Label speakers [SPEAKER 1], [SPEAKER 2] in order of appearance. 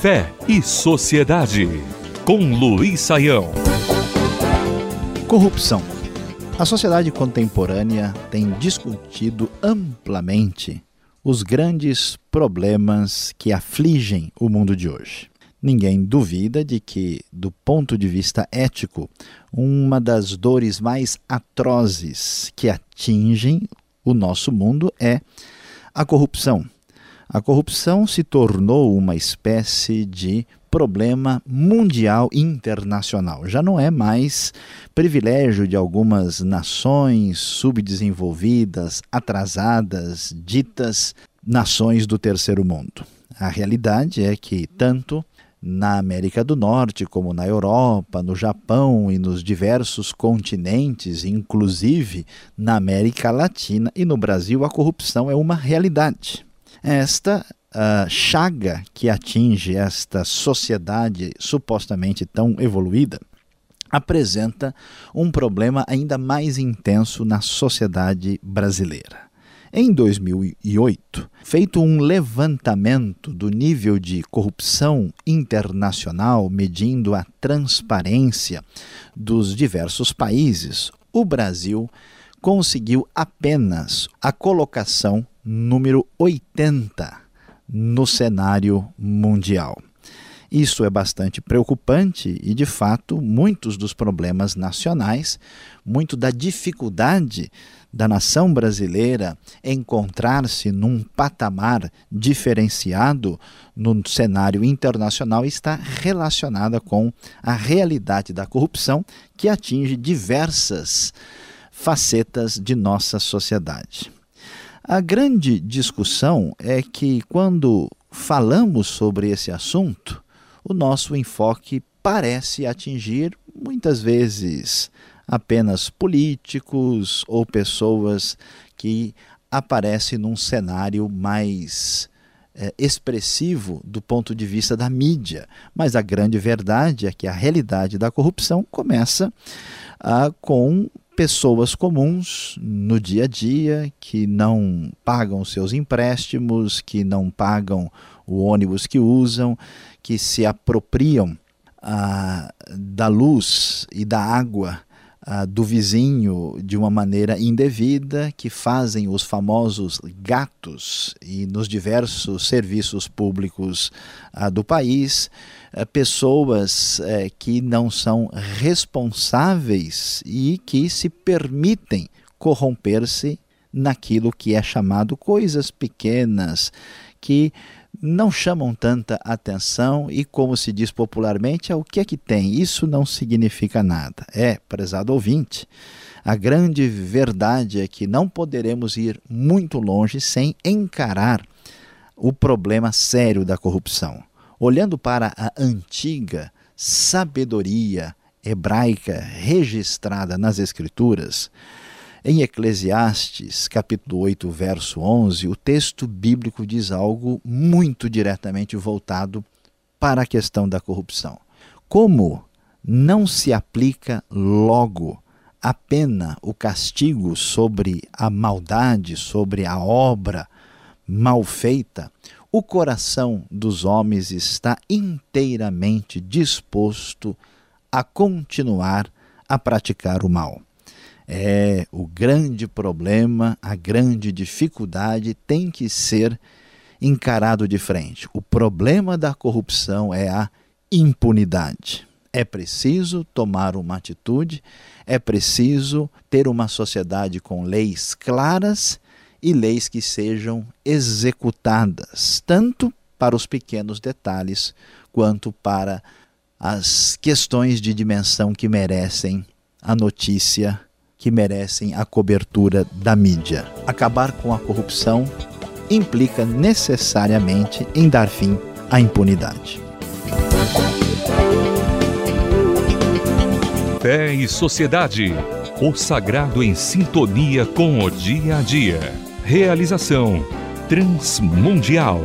[SPEAKER 1] Fé e Sociedade, com Luiz Saião.
[SPEAKER 2] Corrupção. A sociedade contemporânea tem discutido amplamente os grandes problemas que afligem o mundo de hoje. Ninguém duvida de que, do ponto de vista ético, uma das dores mais atrozes que atingem o nosso mundo é a corrupção. A corrupção se tornou uma espécie de problema mundial internacional. Já não é mais privilégio de algumas nações subdesenvolvidas, atrasadas, ditas nações do terceiro mundo. A realidade é que tanto na América do Norte, como na Europa, no Japão e nos diversos continentes, inclusive na América Latina e no Brasil, a corrupção é uma realidade. Esta uh, chaga que atinge esta sociedade supostamente tão evoluída apresenta um problema ainda mais intenso na sociedade brasileira. Em 2008, feito um levantamento do nível de corrupção internacional, medindo a transparência dos diversos países, o Brasil conseguiu apenas a colocação número 80 no cenário mundial. Isso é bastante preocupante e, de fato, muitos dos problemas nacionais, muito da dificuldade da nação brasileira encontrar-se num patamar diferenciado no cenário internacional está relacionada com a realidade da corrupção que atinge diversas facetas de nossa sociedade. A grande discussão é que quando falamos sobre esse assunto, o nosso enfoque parece atingir muitas vezes apenas políticos ou pessoas que aparecem num cenário mais é, expressivo do ponto de vista da mídia. Mas a grande verdade é que a realidade da corrupção começa ah, com pessoas comuns no dia a dia que não pagam seus empréstimos, que não pagam o ônibus que usam, que se apropriam ah, da luz e da água ah, do vizinho de uma maneira indevida, que fazem os famosos gatos e nos diversos serviços públicos ah, do país, ah, pessoas eh, que não são responsáveis e que se permitem corromper-se naquilo que é chamado coisas pequenas que não chamam tanta atenção e, como se diz popularmente, é o que é que tem? Isso não significa nada. É, prezado ouvinte, a grande verdade é que não poderemos ir muito longe sem encarar o problema sério da corrupção. Olhando para a antiga sabedoria hebraica registrada nas Escrituras, em Eclesiastes, capítulo 8, verso 11, o texto bíblico diz algo muito diretamente voltado para a questão da corrupção. Como não se aplica logo a pena, o castigo sobre a maldade, sobre a obra mal feita, o coração dos homens está inteiramente disposto a continuar a praticar o mal. É o grande problema, a grande dificuldade tem que ser encarado de frente. O problema da corrupção é a impunidade. É preciso tomar uma atitude, é preciso ter uma sociedade com leis claras e leis que sejam executadas, tanto para os pequenos detalhes quanto para as questões de dimensão que merecem a notícia que merecem a cobertura da mídia. Acabar com a corrupção implica necessariamente em dar fim à impunidade.
[SPEAKER 1] Fé e Sociedade. O sagrado em sintonia com o dia a dia. Realização Transmundial.